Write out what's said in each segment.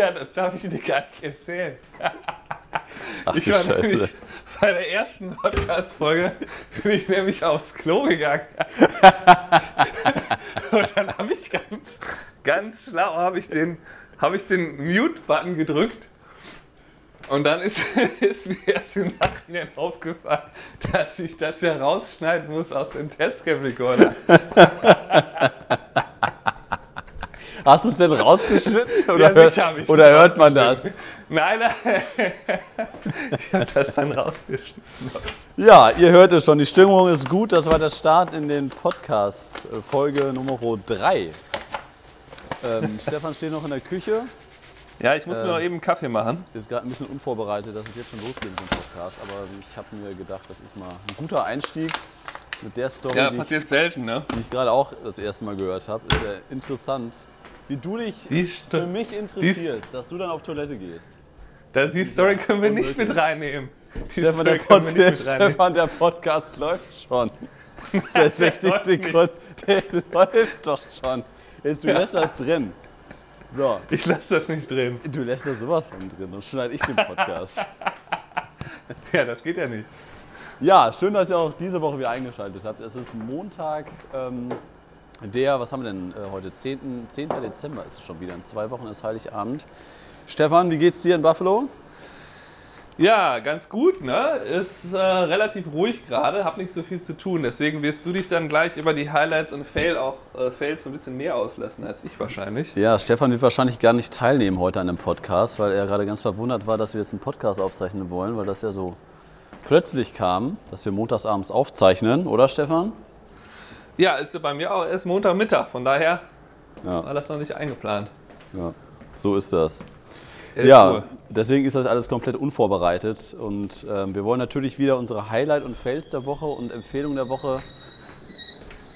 Ja, das darf ich dir gar nicht erzählen. Ach ich war Scheiße. nämlich bei der ersten Podcast-Folge bin ich nämlich aufs Klo gegangen. Und dann habe ich ganz, ganz schlau habe ich den, ich den Mute-Button gedrückt. Und dann ist, ist mir erst im Nachhinein aufgefallen, dass ich das ja rausschneiden muss aus dem Testcam-Recorder. Hast du es denn rausgeschnitten? Ja, Oder, hört, sicher ich oder hört man das? Nein, nein. Ich habe das dann rausgeschnitten. Ja, ihr hört es schon, die Stimmung ist gut. Das war der Start in den Podcast, äh, Folge Nummer 3. Ähm, Stefan steht noch in der Küche, Ja, ich muss mir Ähm. noch eben einen Kaffee machen. ist gerade ein bisschen unvorbereitet, dass es jetzt schon losgeht mit dem Podcast. Aber ich habe mir gedacht, das ist mal ein guter Einstieg mit der Story, Ja, die, ich, passiert selten, ne? die ich gerade auch das erste Mal gehört habe. Ist ja interessant, wie du dich Die, für mich interessierst, dass du dann auf Toilette gehst. da, die Story können wir nicht mit reinnehmen. Die Stefan der, können wir nicht mit reinnehmen. Stefan, der Podcast läuft schon. Seit 60 läuft nicht. Sekunden. Der läuft doch schon. Jetzt, du lässt das drin. So, Ich lasse das nicht drin. du lässt das sowas von drin. Dann schneide ich den Podcast. Ja, das geht ja nicht. Ja, schön, dass ihr auch diese Woche wieder eingeschaltet habt. Es ist Montag, ähm, der, was haben wir denn äh, heute? 10. 10. Dezember ist es schon wieder. In zwei Wochen ist Heiligabend. Stefan, wie geht's dir in Buffalo? Ja, ganz gut, ne? Ist äh, relativ ruhig gerade, hab nicht so viel zu tun. Deswegen wirst du dich dann gleich über die Highlights und Fail auch, äh, Fails so ein bisschen mehr auslassen als ich wahrscheinlich. Ja, Stefan wird wahrscheinlich gar nicht teilnehmen heute an dem Podcast, weil er gerade ganz verwundert war, dass wir jetzt einen Podcast aufzeichnen wollen, weil das ja so plötzlich kam, dass wir montagsabends aufzeichnen, oder Stefan? Ja, ist ja bei mir auch erst Montagmittag, von daher Ja. war das noch nicht eingeplant. Ja, so ist das. Elf Ja, Uhr. deswegen ist das alles komplett unvorbereitet und ähm, wir wollen natürlich wieder unsere Highlight und Fails der Woche und Empfehlung der Woche.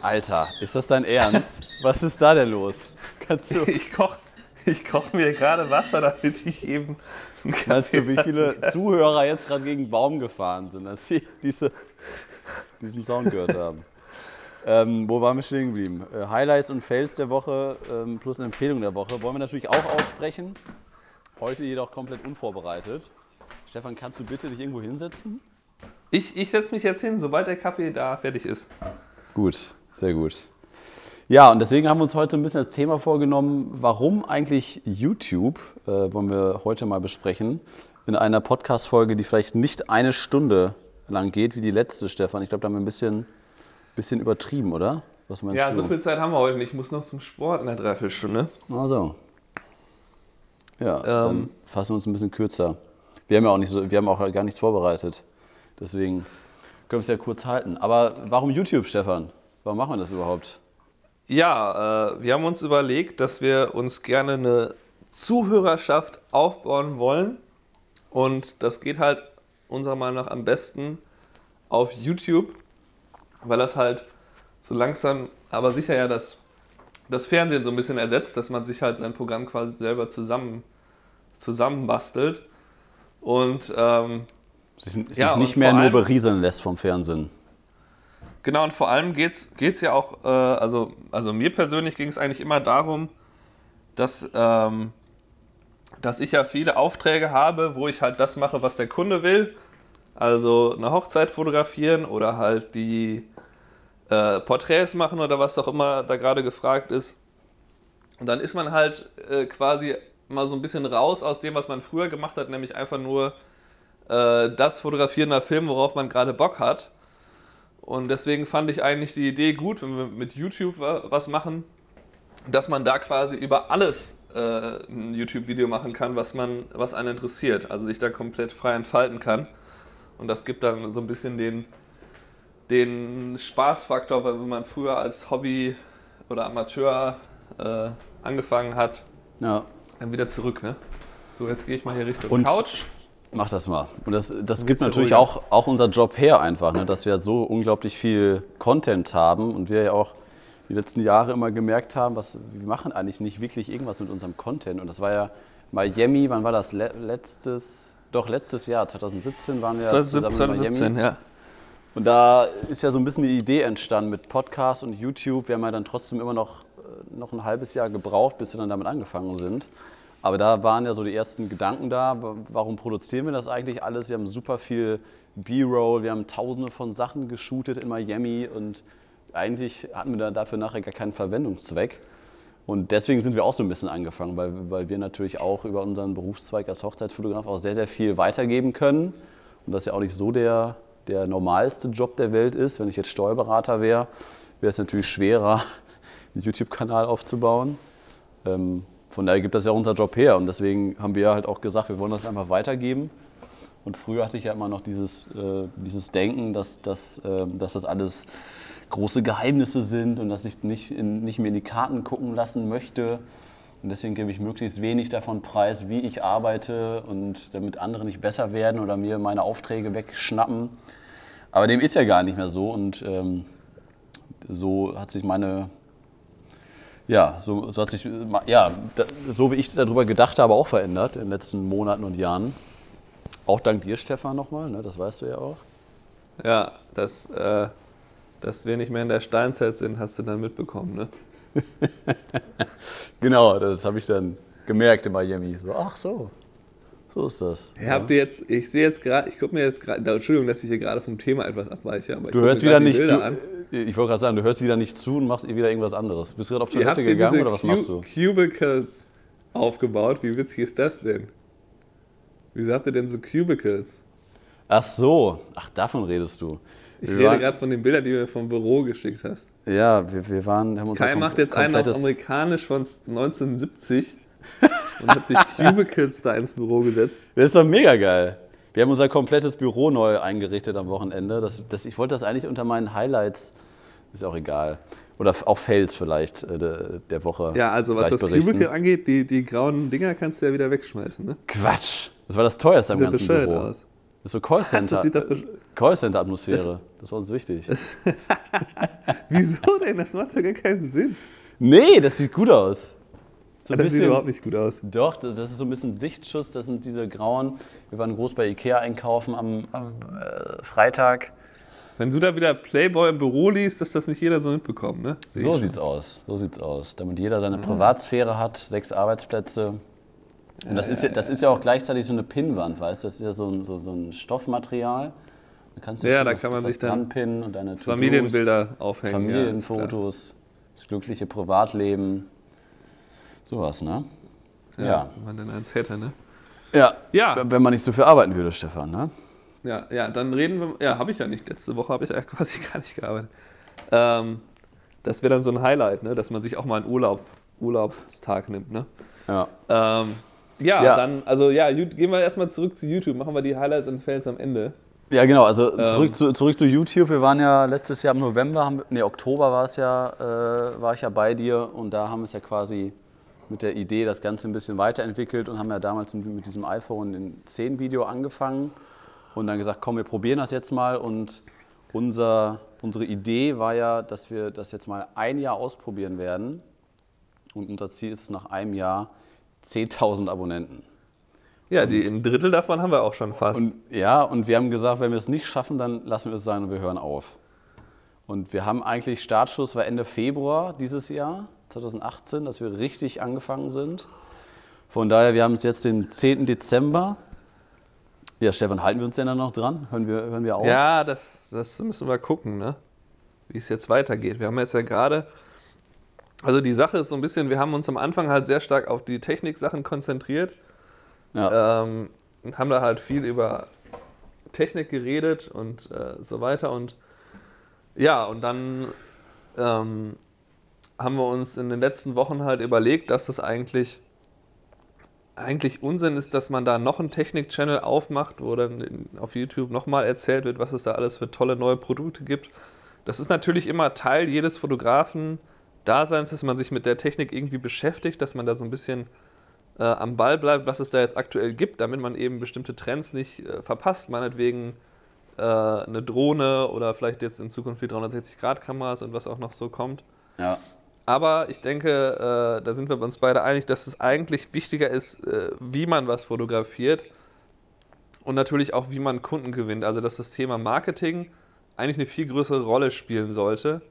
Alter, ist das dein Ernst? Was ist da denn los? Kannst du, Ich koche ich koch mir gerade Wasser, damit ich eben. Weißt du, wie viele Zuhörer jetzt gerade gegen Baum gefahren sind, dass sie diese, diesen Sound gehört haben? Ähm, wo waren wir stehen geblieben? Äh, Highlights und Fails der Woche ähm, plus eine Empfehlung der Woche wollen wir natürlich auch aussprechen. Heute jedoch komplett unvorbereitet. Stefan, kannst du bitte dich irgendwo hinsetzen? Ich, ich setze mich jetzt hin, sobald der Kaffee da fertig ist. Gut, sehr gut. Ja, und deswegen haben wir uns heute ein bisschen als Thema vorgenommen, warum eigentlich YouTube, äh, wollen wir heute mal besprechen, in einer Podcast-Folge, die vielleicht nicht eine Stunde lang geht, wie die letzte, Stefan. Ich glaube, da haben wir ein bisschen, bisschen übertrieben, oder? Was meinst Ja, du? so viel Zeit haben wir heute nicht. Ich muss noch zum Sport in einer Dreiviertelstunde. Also. Ja, Ähm. fassen wir uns ein bisschen kürzer. Wir haben ja auch, nicht so, wir haben auch gar nichts vorbereitet. Deswegen können wir es ja kurz halten. Aber warum YouTube, Stefan? Warum machen wir das überhaupt? Ja, äh, wir haben uns überlegt, dass wir uns gerne eine Zuhörerschaft aufbauen wollen. Und das geht halt unserer Meinung nach am besten auf YouTube, weil das halt so langsam, aber sicher ja das, das Fernsehen so ein bisschen ersetzt, dass man sich halt sein Programm quasi selber zusammen, zusammenbastelt. Und ähm, Sich, sich Ja, und nicht mehr nur berieseln lässt vom Fernsehen. Genau, und vor allem geht es ja auch, äh, also, also mir persönlich ging es eigentlich immer darum, dass, ähm, dass ich ja viele Aufträge habe, wo ich halt das mache, was der Kunde will. Also eine Hochzeit fotografieren oder halt die äh, Porträts machen oder was auch immer da gerade gefragt ist. Und dann ist man halt äh, quasi mal so ein bisschen raus aus dem, was man früher gemacht hat, nämlich einfach nur äh, das Fotografieren nach Film, worauf man gerade Bock hat. Und deswegen fand ich eigentlich die Idee gut, wenn wir mit YouTube wa- was machen, dass man da quasi über alles äh, ein YouTube-Video machen kann, was, man, was einen interessiert. Also sich da komplett frei entfalten kann. Und das gibt dann so ein bisschen den, den Spaßfaktor, weil wenn man früher als Hobby oder Amateur äh, angefangen hat, Ja, dann wieder zurück. Ne? So, jetzt gehe ich mal hier Richtung Und- Couch. mach das mal. Und das, das gibt natürlich ruhiger. auch, auch unser Job her einfach, ne? dass wir so unglaublich viel Content haben und wir ja auch die letzten Jahre immer gemerkt haben, was, wir machen eigentlich nicht wirklich irgendwas mit unserem Content. Und das war ja Miami, wann war das? Le letztes, doch letztes Jahr, 2017 waren wir 2017, zusammen in Miami. 2017, ja. Und da ist ja so ein bisschen die Idee entstanden mit Podcast und YouTube. Wir haben ja dann trotzdem immer noch, äh, noch ein halbes Jahr gebraucht, bis wir dann damit angefangen sind. Aber da waren ja so die ersten Gedanken da. Warum produzieren wir das eigentlich alles? Wir haben super viel B-Roll, wir haben tausende von Sachen geshootet in Miami und eigentlich hatten wir da dafür nachher gar keinen Verwendungszweck. Und deswegen sind wir auch so ein bisschen angefangen, weil, weil wir natürlich auch über unseren Berufszweig als Hochzeitsfotograf auch sehr, sehr viel weitergeben können. Und das ja auch nicht so der, der normalste Job der Welt ist. Wenn ich jetzt Steuerberater wäre, wäre es natürlich schwerer, einen YouTube-Kanal aufzubauen. Ähm, von daher gibt das ja unser Job her. Und deswegen haben wir halt auch gesagt, wir wollen das einfach weitergeben. Und früher hatte ich ja immer noch dieses, äh, dieses Denken, dass, dass, äh, dass das alles große Geheimnisse sind und dass ich nicht, in, nicht mehr in die Karten gucken lassen möchte. Und deswegen gebe ich möglichst wenig davon preis, wie ich arbeite und damit andere nicht besser werden oder mir meine Aufträge wegschnappen. Aber dem ist ja gar nicht mehr so und ähm, so hat sich meine, ja, so, so hat sich, ja, so wie ich darüber gedacht habe, auch verändert in den letzten Monaten und Jahren. Auch dank dir, Stefan, nochmal, ne? das weißt du ja auch. Ja, das äh, dass wir nicht mehr in der Steinzeit sind, hast du dann mitbekommen, ne? genau, das habe ich dann gemerkt in Miami. So, ach so, so ist das. Ja, habt ihr jetzt, ich sehe jetzt gerade, ich gucke mir jetzt gerade, Entschuldigung, dass ich hier gerade vom Thema etwas abweiche, aber du hörst wieder nicht, du, ich wollte gerade sagen, du hörst wieder nicht zu und machst wieder irgendwas anderes. Bist du gerade auf Toilette gegangen oder was Cu machst du? Cubicles aufgebaut, wie witzig ist das denn? Wieso habt ihr denn so Cubicles? Ach so, ach davon redest du. Ich wir rede gerade von den Bildern, die du mir vom Büro geschickt hast. Ja, wir, wir waren. Haben Kai macht jetzt einen auf amerikanisch von 1970 und hat sich Cubicles da ins Büro gesetzt. Das ist doch mega geil. Wir haben unser komplettes Büro neu eingerichtet am Wochenende. Das, das, ich wollte das eigentlich unter meinen Highlights, ist auch egal. Oder auch Fails vielleicht äh, der, Woche. Ja, also was das berichten. Cubicle angeht, die, die grauen Dinger kannst du ja wieder wegschmeißen. Ne? Quatsch! Das war das teuerste am ganzen Büro. Aus. Das ist so Callcenter. Callcenter-Atmosphäre. Das war uns wichtig. Wieso denn? Das macht ja gar keinen Sinn. Nee, das sieht gut aus. So das bisschen, sieht überhaupt nicht gut aus. Doch, das ist so ein bisschen Sichtschuss. Das sind diese grauen. Wir waren groß bei Ikea einkaufen am, am äh, Freitag. Wenn du da wieder Playboy im Büro liest, dass das nicht jeder so mitbekommt, ne? Seh so sieht's aus. So sieht's aus. Damit jeder seine ah. Privatsphäre hat, sechs Arbeitsplätze. Und das, ist ja, das ist ja auch gleichzeitig so eine Pinnwand, weißt du? Das ist ja so ein, so, so ein Stoffmaterial. Da kannst du ja, da kann man sich dann pinnen und deine Familienbilder aufhängen. Familienfotos, ja, das glückliche Privatleben. Sowas, ne? Ja, ja. wenn man dann eins hätte, ne? Ja, ja, wenn man nicht so viel arbeiten würde, Stefan, ne? Ja, ja, dann reden wir, ja, habe ich ja nicht. Letzte Woche habe ich ja quasi gar nicht gearbeitet. Ähm, das wäre dann so ein Highlight, ne? dass man sich auch mal einen Urlaub, Urlaubstag nimmt, ne? Ja. Ähm, ja, ja, dann, also ja, gehen wir erstmal zurück zu YouTube, machen wir die Highlights und Fails am Ende. Ja, genau, also zurück, ähm. zu, zurück zu YouTube. Wir waren ja letztes Jahr im November, haben, nee, Oktober war es ja, äh, war ich ja bei dir und da haben wir es ja quasi mit der Idee das Ganze ein bisschen weiterentwickelt und haben ja damals mit diesem iPhone in 10 Video angefangen und dann gesagt, komm, wir probieren das jetzt mal und unser, unsere Idee war ja, dass wir das jetzt mal ein Jahr ausprobieren werden und unser Ziel ist es nach einem Jahr 10.000 Abonnenten. Ja, die, ein Drittel davon haben wir auch schon fast. Und, ja, und wir haben gesagt, wenn wir es nicht schaffen, dann lassen wir es sein und wir hören auf. Und wir haben eigentlich, Startschuss war Ende Februar dieses Jahr, 2018, dass wir richtig angefangen sind. Von daher, wir haben es jetzt den 10. Dezember. Ja, Stefan, halten wir uns denn dann noch dran? Hören wir, hören wir auf? Ja, das, das müssen wir gucken, ne? wie es jetzt weitergeht. Wir haben jetzt ja gerade also die Sache ist so ein bisschen, wir haben uns am Anfang halt sehr stark auf die Technik-Sachen konzentriert. Ja. Ähm, und haben da halt viel über Technik geredet und äh, so weiter. Und ja, und dann ähm, haben wir uns in den letzten Wochen halt überlegt, dass das eigentlich, eigentlich Unsinn ist, dass man da noch einen Technik-Channel aufmacht, wo dann auf YouTube nochmal erzählt wird, was es da alles für tolle neue Produkte gibt. Das ist natürlich immer Teil jedes Fotografen Daseins, dass man sich mit der Technik irgendwie beschäftigt, dass man da so ein bisschen äh, am Ball bleibt, was es da jetzt aktuell gibt, damit man eben bestimmte Trends nicht äh, verpasst. Meinetwegen äh, eine Drohne oder vielleicht jetzt in Zukunft die 360-Grad-Kameras und was auch noch so kommt. Ja. Aber ich denke, äh, da sind wir uns beide einig, dass es eigentlich wichtiger ist, äh, wie man was fotografiert und natürlich auch, wie man Kunden gewinnt. Also, dass das Thema Marketing eigentlich eine viel größere Rolle spielen sollte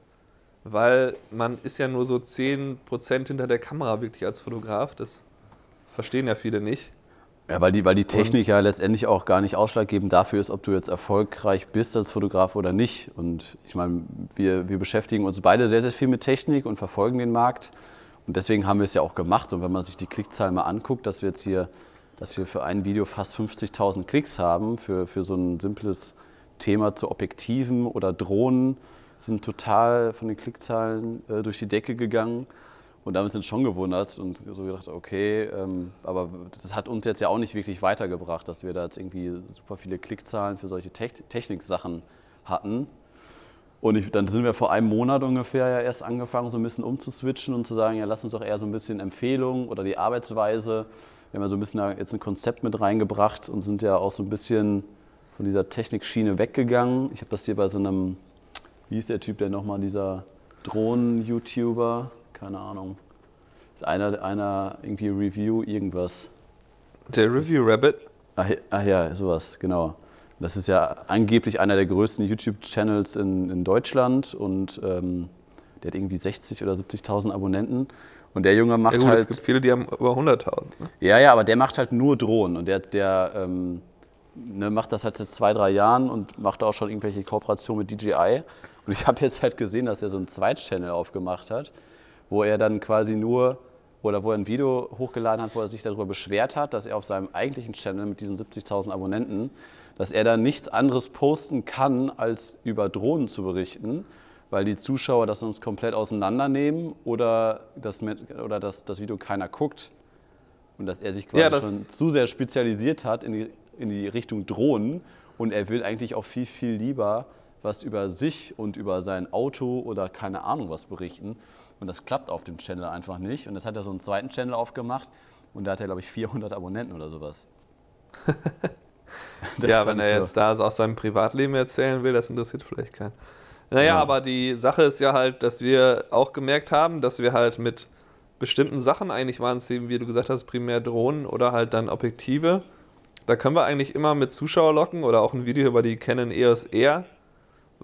weil man ist ja nur so 10% hinter der Kamera wirklich als Fotograf. Das verstehen ja viele nicht. Ja, weil die, weil die Technik ja letztendlich auch gar nicht ausschlaggebend dafür ist, ob du jetzt erfolgreich bist als Fotograf oder nicht. Und ich meine, wir, wir beschäftigen uns beide sehr, sehr viel mit Technik und verfolgen den Markt. Und deswegen haben wir es ja auch gemacht. Und wenn man sich die Klickzahlen mal anguckt, dass wir jetzt hier, dass wir für ein Video fast 50.000 Klicks haben, für, für so ein simples Thema zu Objektiven oder Drohnen, sind total von den Klickzahlen äh, durch die Decke gegangen. Und damit sind schon gewundert und so gedacht, okay, ähm, aber das hat uns jetzt ja auch nicht wirklich weitergebracht, dass wir da jetzt irgendwie super viele Klickzahlen für solche Technik-Sachen hatten. Und ich, dann sind wir vor einem Monat ungefähr ja erst angefangen, so ein bisschen umzuswitchen und zu sagen, ja, lass uns doch eher so ein bisschen Empfehlungen oder die Arbeitsweise. Wir haben ja so ein bisschen jetzt ein Konzept mit reingebracht und sind ja auch so ein bisschen von dieser Technikschiene weggegangen. Ich habe das hier bei so einem, wie hieß der Typ denn nochmal, dieser Drohnen-YouTuber? keine Ahnung. Ist einer, einer irgendwie Review irgendwas. Der Review Rabbit? Ach, ach ja, sowas, genau. Das ist ja angeblich einer der größten YouTube-Channels in, in Deutschland und ähm, der hat irgendwie 60 oder 70.000 Abonnenten. Und der Junge macht ja, gut, halt. Es gibt viele, die haben über 100.000. Ne? Ja, ja, aber der macht halt nur Drohnen und der, der ähm, ne, macht das halt seit zwei, drei Jahren und macht auch schon irgendwelche Kooperationen mit DJI. Und ich habe jetzt halt gesehen, dass er so einen Zweit-Channel aufgemacht hat wo er dann quasi nur oder wo er ein Video hochgeladen hat, wo er sich darüber beschwert hat, dass er auf seinem eigentlichen Channel mit diesen 70.000 Abonnenten, dass er da nichts anderes posten kann, als über Drohnen zu berichten, weil die Zuschauer das uns komplett auseinandernehmen oder das, oder das, das Video keiner guckt. Und dass er sich quasi ja, schon zu sehr spezialisiert hat in die, in die Richtung Drohnen und er will eigentlich auch viel, viel lieber was über sich und über sein Auto oder keine Ahnung was berichten. Und das klappt auf dem Channel einfach nicht. Und das hat er so einen zweiten Channel aufgemacht und da hat er, glaube ich, 400 Abonnenten oder sowas. ja, wenn er so. jetzt da aus seinem Privatleben erzählen will, das interessiert vielleicht keinen. Naja, ja. aber die Sache ist ja halt, dass wir auch gemerkt haben, dass wir halt mit bestimmten Sachen, eigentlich waren es eben, wie du gesagt hast, primär Drohnen oder halt dann Objektive, da können wir eigentlich immer mit Zuschauer locken oder auch ein Video über die Canon EOS R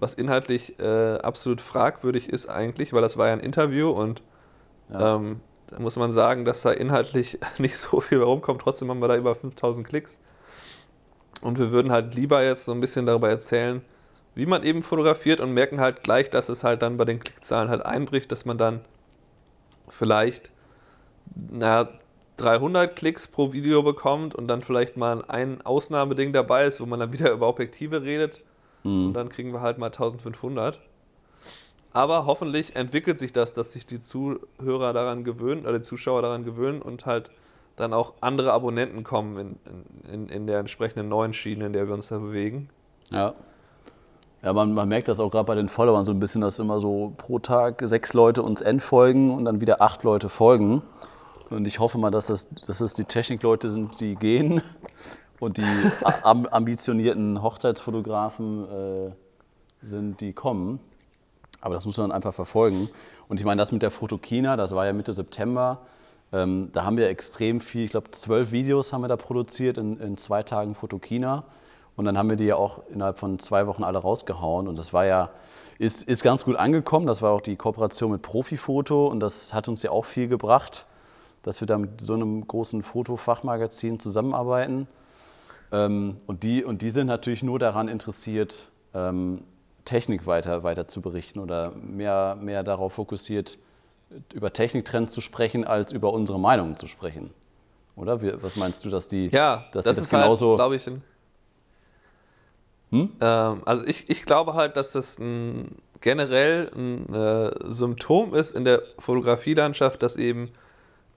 was inhaltlich äh, absolut fragwürdig ist eigentlich, weil das war ja ein Interview und ja. ähm, da muss man sagen, dass da inhaltlich nicht so viel rumkommt. Trotzdem haben wir da über 5000 Klicks. Und wir würden halt lieber jetzt so ein bisschen darüber erzählen, wie man eben fotografiert und merken halt gleich, dass es halt dann bei den Klickzahlen halt einbricht, dass man dann vielleicht na, 300 Klicks pro Video bekommt und dann vielleicht mal ein Ausnahmeding dabei ist, wo man dann wieder über Objektive redet Mhm. Und dann kriegen wir halt mal 1500. Aber hoffentlich entwickelt sich das, dass sich die Zuhörer daran gewöhnen, oder die Zuschauer daran gewöhnen und halt dann auch andere Abonnenten kommen in, in, in der entsprechenden neuen Schiene, in der wir uns da bewegen. Ja. Ja, man, man merkt das auch gerade bei den Followern so ein bisschen, dass immer so pro Tag sechs Leute uns entfolgen und dann wieder acht Leute folgen. Und ich hoffe mal, dass das, dass das die Technikleute sind, die gehen und die ambitionierten Hochzeitsfotografen äh, sind, die kommen. Aber das muss man einfach verfolgen. Und ich meine, das mit der Fotokina, das war ja Mitte September. Ähm, da haben wir extrem viel, ich glaube, zwölf Videos haben wir da produziert in, in, zwei Tagen Fotokina. Und dann haben wir die ja auch innerhalb von zwei Wochen alle rausgehauen. Und das war ja, ist, ist ganz gut angekommen. Das war auch die Kooperation mit Profifoto. Und das hat uns ja auch viel gebracht, dass wir da mit so einem großen Fotofachmagazin zusammenarbeiten. Ähm, und, die, und die sind natürlich nur daran interessiert, ähm, Technik weiter, weiter zu berichten oder mehr, mehr darauf fokussiert, über Techniktrends zu sprechen, als über unsere Meinungen zu sprechen. Oder? Wie, was meinst du, dass die, ja, dass das, die das halt, genauso. Halt, glaube ich, ein, hm? ähm, also ich, ich glaube halt, dass das ein, generell ein äh, Symptom ist in der Fotografielandschaft, dass eben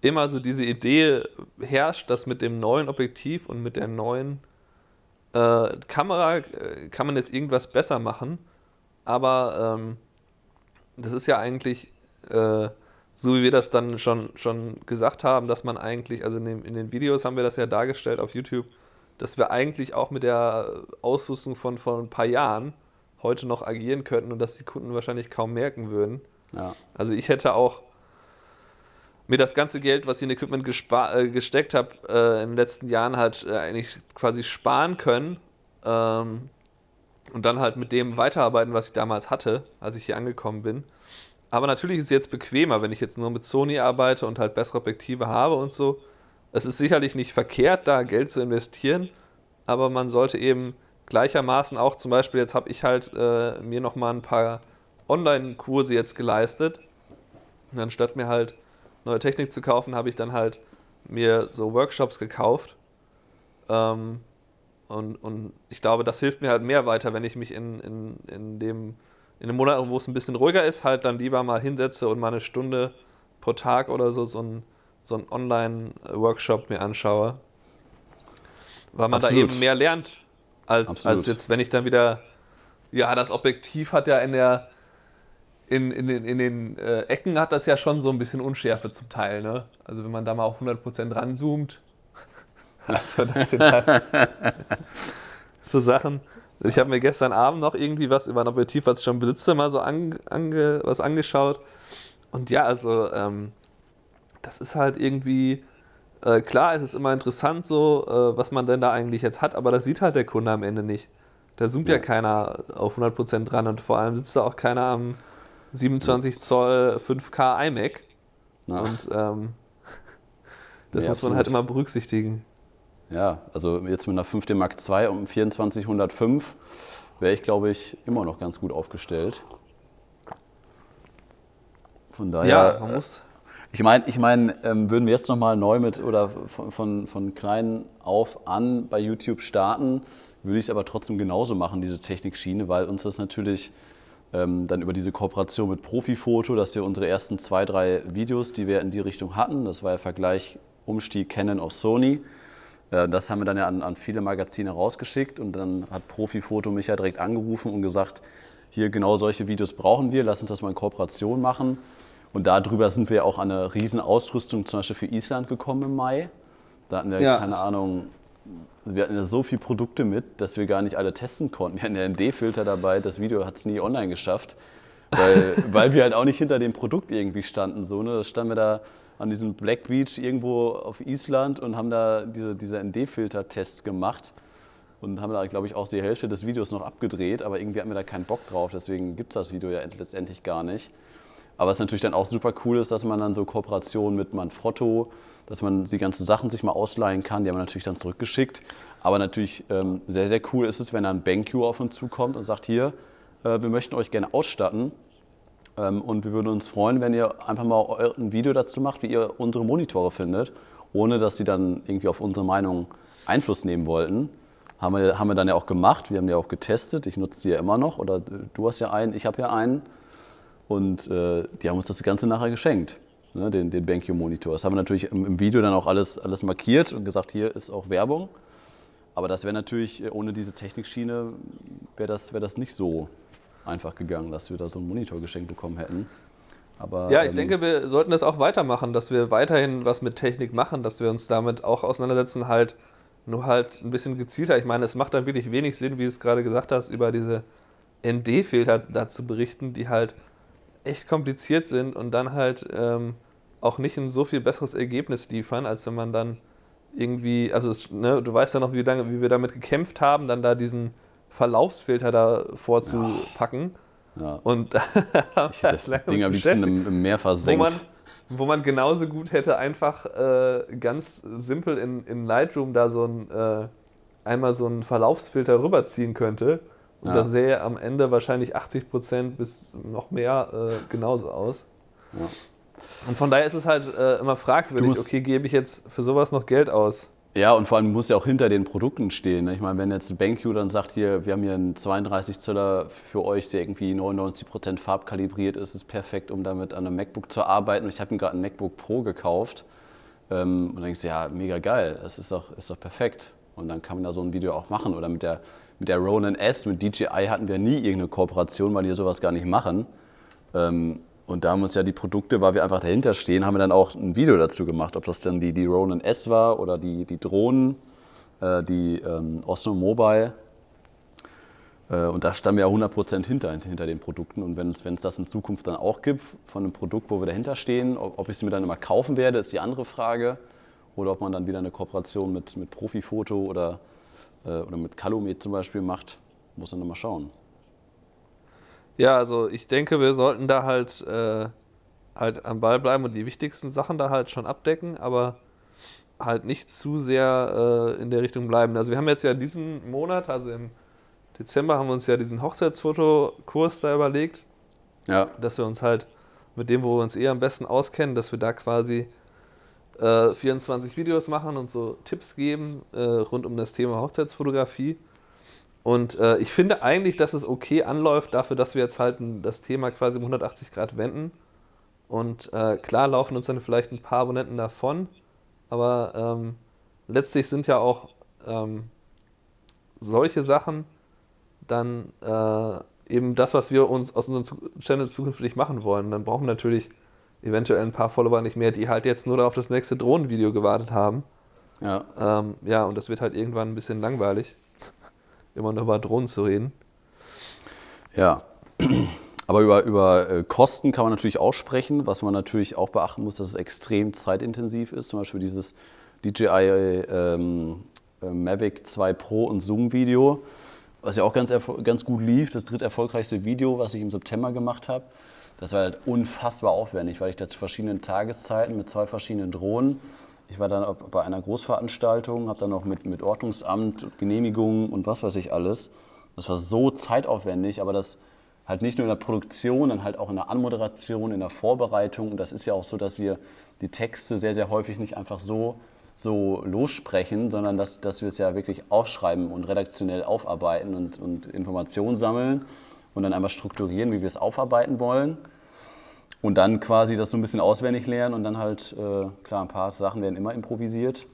immer so diese Idee herrscht, dass mit dem neuen Objektiv und mit der neuen äh, Kamera äh, kann man jetzt irgendwas besser machen. Aber ähm, das ist ja eigentlich, äh, so wie wir das dann schon, schon gesagt haben, dass man eigentlich, also in, dem, in den Videos haben wir das ja dargestellt auf YouTube, dass wir eigentlich auch mit der Ausrüstung von vor ein paar Jahren heute noch agieren könnten und dass die Kunden wahrscheinlich kaum merken würden. Ja. Also ich hätte auch mir das ganze Geld, was ich in Equipment äh, gesteckt habe, äh, in den letzten Jahren halt äh, eigentlich quasi sparen können ähm, und dann halt mit dem weiterarbeiten, was ich damals hatte, als ich hier angekommen bin. Aber natürlich ist es jetzt bequemer, wenn ich jetzt nur mit Sony arbeite und halt bessere Objektive habe und so. es ist sicherlich nicht verkehrt, da Geld zu investieren, aber man sollte eben gleichermaßen auch zum Beispiel, jetzt habe ich halt äh, mir nochmal ein paar Online-Kurse jetzt geleistet. Anstatt mir halt neue Technik zu kaufen, habe ich dann halt mir so Workshops gekauft. Ähm, und, und ich glaube, das hilft mir halt mehr weiter, wenn ich mich in, in, in dem in den Monaten, wo es ein bisschen ruhiger ist, halt dann lieber mal hinsetze und mal eine Stunde pro Tag oder so so ein, so ein Online-Workshop mir anschaue. Weil man Absolut. da eben mehr lernt, als, als jetzt, wenn ich dann wieder, ja, das Objektiv hat ja in der, in, in, in, den äh, Ecken hat das ja schon so ein bisschen Unschärfe zum Teil, ne? Also wenn man da mal auf 100% ranzoomt, also das sind halt so Sachen. Ich habe mir gestern Abend noch irgendwie was über ein Objektiv, was ich schon besitze, mal so ange, ange, was angeschaut. Und ja, also ähm, das ist halt irgendwie, äh, klar, es ist immer interessant so, äh, was man denn da eigentlich jetzt hat, aber das sieht halt der Kunde am Ende nicht. Da zoomt ja, ja keiner auf 100% dran und vor allem sitzt da auch keiner am 27 Zoll 5K iMac. Ja. Und ähm, das ja, muss man halt immer berücksichtigen. Ja, also jetzt mit einer 5D Mark II um 2405 wäre ich, glaube ich, immer noch ganz gut aufgestellt. Von daher. Ja, man muss. Ich meine, ich mein, ähm, würden wir jetzt nochmal neu mit oder von, von, von klein auf an bei YouTube starten, würde ich es aber trotzdem genauso machen, diese Technikschiene, weil uns das natürlich dann über diese Kooperation mit Profifoto, dass wir unsere ersten zwei, drei Videos, die wir in die Richtung hatten, das war ja Vergleich Umstieg Canon auf Sony, äh, das haben wir dann ja an, an, viele Magazine rausgeschickt und dann hat Profifoto mich ja direkt angerufen und gesagt, hier genau solche Videos brauchen wir, lass uns das mal in Kooperation machen. Und darüber sind wir auch an eine riesen Ausrüstung zum Beispiel für Island gekommen im Mai. Da hatten wir, ja. keine Ahnung, wir hatten ja so viele Produkte mit, dass wir gar nicht alle testen konnten. Wir hatten ja ND-Filter dabei, das Video hat es nie online geschafft, weil, weil wir halt auch nicht hinter dem Produkt irgendwie standen. So, ne? Das standen wir da an diesem Black Beach irgendwo auf Island und haben da diese, diese ND-Filter-Tests gemacht und haben da, glaube ich, auch die Hälfte des Videos noch abgedreht, aber irgendwie hatten wir da keinen Bock drauf, deswegen gibt es das Video ja letztendlich gar nicht. Aber was natürlich dann auch super cool ist, dass man dann so Kooperationen mit Manfrotto, dass man die ganzen Sachen sich mal ausleihen kann, die haben wir natürlich dann zurückgeschickt. Aber natürlich ähm, sehr, sehr cool ist es, wenn dann BenQ auf uns zukommt und sagt, hier, äh, wir möchten euch gerne ausstatten ähm, und wir würden uns freuen, wenn ihr einfach mal ein Video dazu macht, wie ihr unsere Monitore findet, ohne dass sie dann irgendwie auf unsere Meinung Einfluss nehmen wollten. Haben wir, haben wir dann ja auch gemacht, wir haben ja auch getestet. Ich nutze die ja immer noch oder du hast ja einen, ich habe ja einen. Und äh, die haben uns das Ganze nachher geschenkt, ne, den, den BenQ-Monitor. Das haben wir natürlich im, im, Video dann auch alles, alles markiert und gesagt, hier ist auch Werbung. Aber das wäre natürlich, äh, ohne diese Technikschiene, wäre das, wär das nicht so einfach gegangen, dass wir da so einen Monitor geschenkt bekommen hätten. Aber, ja, ich ähm, denke, wir sollten das auch weitermachen, dass wir weiterhin was mit Technik machen, dass wir uns damit auch auseinandersetzen, halt nur halt ein bisschen gezielter. Ich meine, es macht dann wirklich wenig Sinn, wie du es gerade gesagt hast, über diese ND-Filter da zu berichten, die halt echt kompliziert sind und dann halt ähm, auch nicht ein so viel besseres Ergebnis liefern, als wenn man dann irgendwie, also ne, du weißt ja noch, wie, lange, wie wir damit gekämpft haben, dann da diesen Verlaufsfilter da vorzupacken. Ja. Und ich hätte das, das Ding am liebsten im, im Meer versenkt. Wo man, wo man genauso gut hätte einfach äh, ganz simpel in, in Lightroom da so ein äh, einmal so einen Verlaufsfilter rüberziehen könnte. Und ja. das sähe am Ende wahrscheinlich 80% bis noch mehr äh, genauso aus. Ja. Und von daher ist es halt äh, immer fragwürdig, okay, gebe ich jetzt für sowas noch Geld aus? Ja, und vor allem muss ja auch hinter den Produkten stehen. Ne? Ich meine, wenn jetzt BenQ dann sagt, hier, wir haben hier einen 32 Zöller für euch, der irgendwie 99% farbkalibriert ist, ist perfekt, um damit an einem MacBook zu arbeiten. Und ich habe mir gerade ein MacBook Pro gekauft. Ähm, und dann denkst du, ja, mega geil, das ist doch, ist doch perfekt. Und dann kann man da so ein Video auch machen. Oder mit der, mit der Ronin S, mit DJI hatten wir nie irgendeine Kooperation, weil die sowas gar nicht machen. Ähm, und da haben uns ja die Produkte, weil wir einfach dahinter stehen, haben wir dann auch ein Video dazu gemacht. Ob das dann die, die Ronin S war oder die, die Drohnen, äh, die ähm, Osmo Mobile. Äh, und da standen wir ja 100% hinter, hinter den Produkten. Und wenn es das in Zukunft dann auch gibt, von einem Produkt, wo wir dahinter stehen, ob, ob ich sie mir dann immer kaufen werde, ist die andere Frage. Oder ob man dann wieder eine Kooperation mit, mit Profifoto oder, äh, oder mit Calumet zum Beispiel macht, muss man dann mal schauen. Ja, also ich denke, wir sollten da halt, äh, halt am Ball bleiben und die wichtigsten Sachen da halt schon abdecken, aber halt nicht zu sehr äh, in der Richtung bleiben. Also wir haben jetzt ja diesen Monat, also im Dezember haben wir uns ja diesen Hochzeitsfotokurs da überlegt, Ja. dass wir uns halt mit dem, wo wir uns eher am besten auskennen, dass wir da quasi äh, 24 Videos machen und so Tipps geben äh, rund um das Thema Hochzeitsfotografie. Und äh, ich finde eigentlich, dass es okay anläuft, dafür, dass wir jetzt halt das Thema quasi um 180 Grad wenden. Und äh, klar laufen uns dann vielleicht ein paar Abonnenten davon, aber ähm, letztlich sind ja auch ähm, solche Sachen dann äh, eben das, was wir uns aus unserem Channel zukünftig machen wollen. Dann brauchen wir natürlich eventuell ein paar Follower nicht mehr, die halt jetzt nur auf das nächste Drohnenvideo gewartet haben. Ja. Ähm, ja, und das wird halt irgendwann ein bisschen langweilig, immer nur über Drohnen zu reden. Ja. Aber über, über äh, Kosten kann man natürlich auch sprechen. Was man natürlich auch beachten muss, dass es extrem zeitintensiv ist. Zum Beispiel dieses DJI ähm, äh, Mavic 2 Pro und Zoom-Video, was ja auch ganz, ganz gut lief. Das dritterfolgreichste Video, was ich im September gemacht habe. Das war halt unfassbar aufwendig, weil ich da zu verschiedenen Tageszeiten mit zwei verschiedenen Drohnen. Ich war dann bei einer Großveranstaltung, habe dann noch mit, mit Ordnungsamt, Genehmigungen und was weiß ich alles. Das war so zeitaufwendig, aber das halt nicht nur in der Produktion, dann halt auch in der Anmoderation, in der Vorbereitung. Und das ist ja auch so, dass wir die Texte sehr, sehr häufig nicht einfach so, so lossprechen, sondern dass, dass wir es ja wirklich aufschreiben und redaktionell aufarbeiten und, und Informationen sammeln und dann einfach strukturieren, wie wir es aufarbeiten wollen. Und dann quasi das so ein bisschen auswendig lernen und dann halt, äh, klar, ein paar Sachen werden immer improvisiert.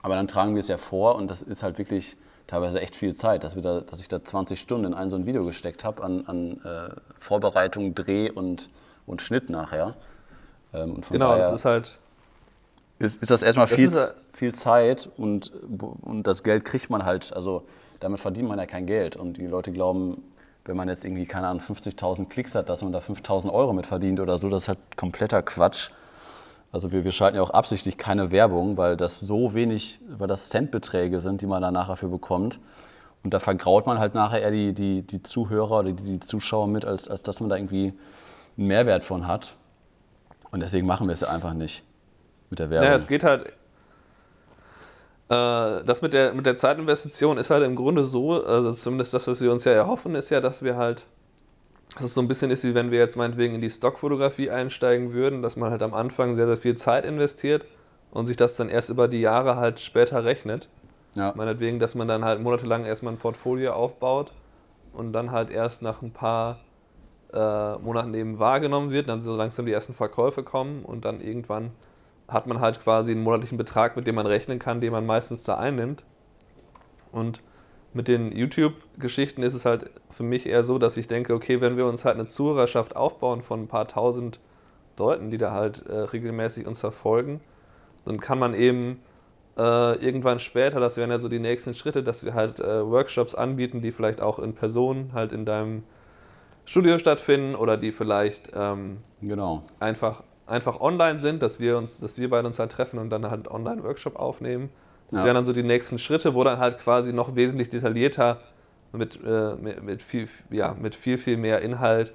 Aber dann tragen wir es ja vor und das ist halt wirklich teilweise echt viel Zeit, dass, wir da, dass ich da 20 Stunden in ein so ein Video gesteckt habe an, an äh, Vorbereitung, Dreh und, und Schnitt nachher. Ähm, und von Genau, daher das ist halt, ist, ist das erstmal Das viel, ist viel Zeit und, und das Geld kriegt man halt, also damit verdient man ja kein Geld. Und die Leute glauben, wenn man jetzt irgendwie, keine Ahnung, 50.000 Klicks hat, dass man da 5.000 Euro mit verdient oder so, das ist halt kompletter Quatsch. Also wir, wir schalten ja auch absichtlich keine Werbung, weil das so wenig, weil das Centbeträge sind, die man da nachher für bekommt. Und da vergraut man halt nachher eher die, die, die Zuhörer oder die, die Zuschauer mit, als, als dass man da irgendwie einen Mehrwert von hat. Und deswegen machen wir es ja einfach nicht mit der Werbung. naja, es geht halt, das mit der, mit der Zeitinvestition ist halt im Grunde so, also zumindest das, was wir uns ja erhoffen, ist ja, dass wir halt, dass es so ein bisschen ist, wie wenn wir jetzt meinetwegen in die Stockfotografie einsteigen würden, dass man halt am Anfang sehr, sehr viel Zeit investiert und sich das dann erst über die Jahre halt später rechnet. Ja. Meinetwegen, dass man dann halt monatelang erstmal ein Portfolio aufbaut und dann halt erst nach ein paar äh, Monaten eben wahrgenommen wird, dann so langsam die ersten Verkäufe kommen und dann irgendwann hat man halt quasi einen monatlichen Betrag, mit dem man rechnen kann, den man meistens da einnimmt. Und mit den YouTube-Geschichten ist es halt für mich eher so, dass ich denke, okay, wenn wir uns halt eine Zuhörerschaft aufbauen von ein paar tausend Leuten, die da halt äh, regelmäßig uns verfolgen, dann kann man eben äh, irgendwann später, das wären ja so die nächsten Schritte, dass wir halt äh, Workshops anbieten, die vielleicht auch in Person halt in deinem Studio stattfinden oder die vielleicht ähm, Genau. einfach, einfach online sind, dass wir uns, dass wir beide uns halt treffen und dann halt einen Online-Workshop aufnehmen. Das Ja. wären dann so die nächsten Schritte, wo dann halt quasi noch wesentlich detaillierter mit, äh, mit, mit, viel, ja, mit viel, viel mehr Inhalt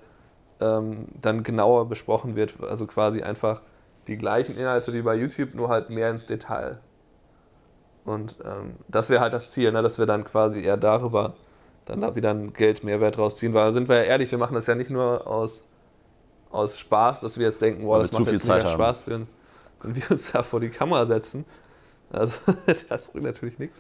ähm, dann genauer besprochen wird. Also quasi einfach die gleichen Inhalte wie bei YouTube, nur halt mehr ins Detail. Und ähm, das wäre halt das Ziel, ne? dass wir dann quasi eher darüber dann da wieder einen Geldmehrwert rausziehen. Weil sind wir ja ehrlich, wir machen das ja nicht nur aus, aus Spaß, dass wir jetzt denken, Weil das macht zu jetzt viel Zeit mega. Spaß, wenn, wenn wir uns da vor die Kamera setzen. Also das bringt natürlich nichts.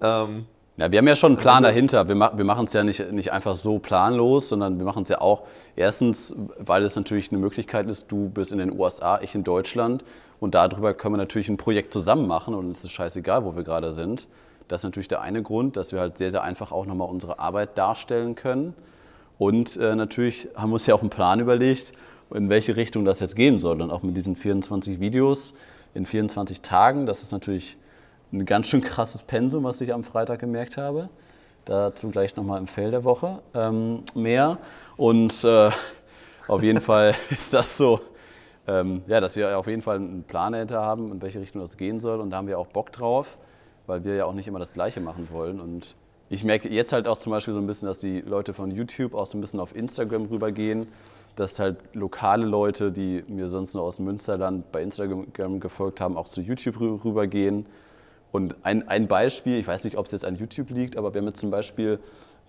Ähm, Ja, wir haben ja schon einen Plan dahinter. Wir, ma wir machen es ja nicht, nicht einfach so planlos, sondern wir machen es ja auch erstens, weil es natürlich eine Möglichkeit ist, du bist in den USA, ich in Deutschland und darüber können wir natürlich ein Projekt zusammen machen und es ist scheißegal, wo wir gerade sind. Das ist natürlich der eine Grund, dass wir halt sehr, sehr einfach auch nochmal unsere Arbeit darstellen können. Und äh, natürlich haben wir uns ja auch einen Plan überlegt, in welche Richtung das jetzt gehen soll. Und auch mit diesen 24 Videos in 24 Tagen, das ist natürlich ein ganz schön krasses Pensum, was ich am Freitag gemerkt habe. Dazu gleich nochmal im Fell der Woche ähm, mehr. Und äh, auf jeden Fall ist das so, ähm, ja, dass wir auf jeden Fall einen Plan dahinter haben, in welche Richtung das gehen soll. Und da haben wir auch Bock drauf, weil wir ja auch nicht immer das Gleiche machen wollen. Und ich merke jetzt halt auch zum Beispiel so ein bisschen, dass die Leute von YouTube auch so ein bisschen auf Instagram rübergehen. dass halt lokale Leute, die mir sonst nur aus Münsterland bei Instagram gefolgt haben, auch zu YouTube rü- rübergehen. Und ein, ein Beispiel, ich weiß nicht, ob es jetzt an YouTube liegt, aber wir haben jetzt zum Beispiel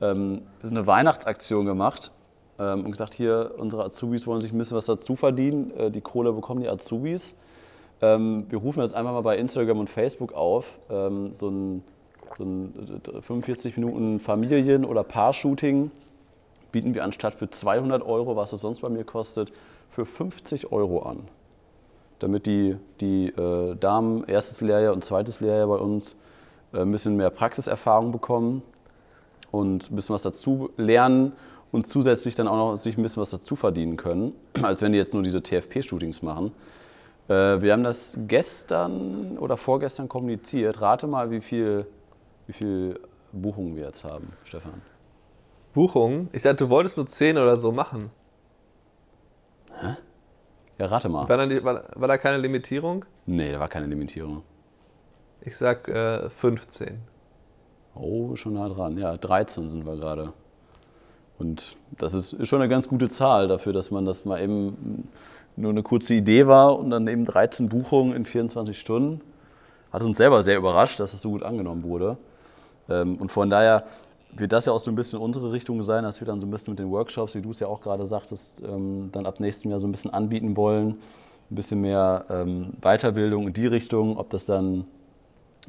ähm, eine Weihnachtsaktion gemacht ähm, und gesagt, hier, unsere Azubis wollen sich ein bisschen was dazu verdienen. Äh, die Kohle bekommen die Azubis. Ähm, wir rufen jetzt einfach mal bei Instagram und Facebook auf, ähm, so ein, so ein äh, 45 Minuten Familien- oder Paar-Shooting bieten wir anstatt für 200 Euro, was es sonst bei mir kostet, für 50 Euro an. Damit die, die äh, Damen erstes Lehrjahr und zweites Lehrjahr bei uns äh, ein bisschen mehr Praxiserfahrung bekommen und ein bisschen was dazu lernen und zusätzlich dann auch noch sich ein bisschen was dazu verdienen können, als wenn die jetzt nur diese TFP-Shootings machen. Äh, wir haben das gestern oder vorgestern kommuniziert. Rate mal, wie viel, wie viel Buchungen wir jetzt haben, Stefan. Buchungen? Ich dachte, du wolltest nur 10 oder so machen. Ja, rate mal. War, die, war, war da keine Limitierung? Nee, da war keine Limitierung. Ich sag äh, 15. Oh, schon nah dran. Ja, 13 sind wir gerade. Und das ist schon eine ganz gute Zahl dafür, dass man das mal eben nur eine kurze Idee war und dann eben 13 Buchungen in 24 Stunden. Hat uns selber sehr überrascht, dass das so gut angenommen wurde. Ähm, Und von daher wird das ja auch so ein bisschen unsere Richtung sein, dass wir dann so ein bisschen mit den Workshops, wie du es ja auch gerade sagtest, ähm, dann ab nächstem Jahr so ein bisschen anbieten wollen. Ein bisschen mehr ähm, Weiterbildung in die Richtung, ob das dann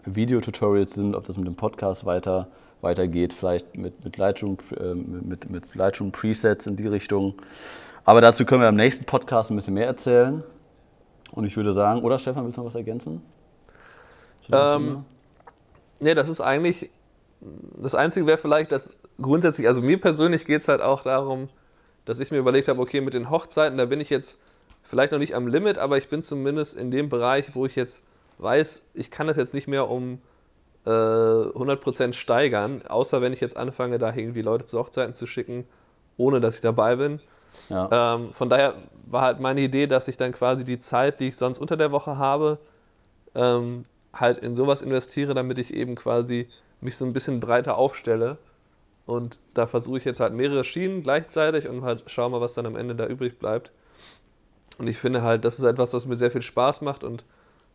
Videotutorials sind, ob das mit dem Podcast weiter, weitergeht, vielleicht mit, mit, Lightroom, mit, mit Lightroom Presets in die Richtung. Aber dazu können wir am nächsten Podcast ein bisschen mehr erzählen. Und ich würde sagen, oder Stefan, willst du noch was ergänzen? Ähm? Nee, das ist eigentlich. Das Einzige wäre vielleicht, dass grundsätzlich, also mir persönlich geht es halt auch darum, dass ich mir überlegt habe, okay, mit den Hochzeiten, da bin ich jetzt vielleicht noch nicht am Limit, aber ich bin zumindest in dem Bereich, wo ich jetzt weiß, ich kann das jetzt nicht mehr um äh, 100% steigern, außer wenn ich jetzt anfange, da irgendwie Leute zu Hochzeiten zu schicken, ohne dass ich dabei bin. ja. Ähm, von daher war halt meine Idee, dass ich dann quasi die Zeit, die ich sonst unter der Woche habe, ähm, halt in sowas investiere, damit ich eben quasi mich so ein bisschen breiter aufstelle. Und da versuche ich jetzt halt mehrere Schienen gleichzeitig und halt schau mal, was dann am Ende da übrig bleibt. Und ich finde halt, das ist etwas, was mir sehr viel Spaß macht und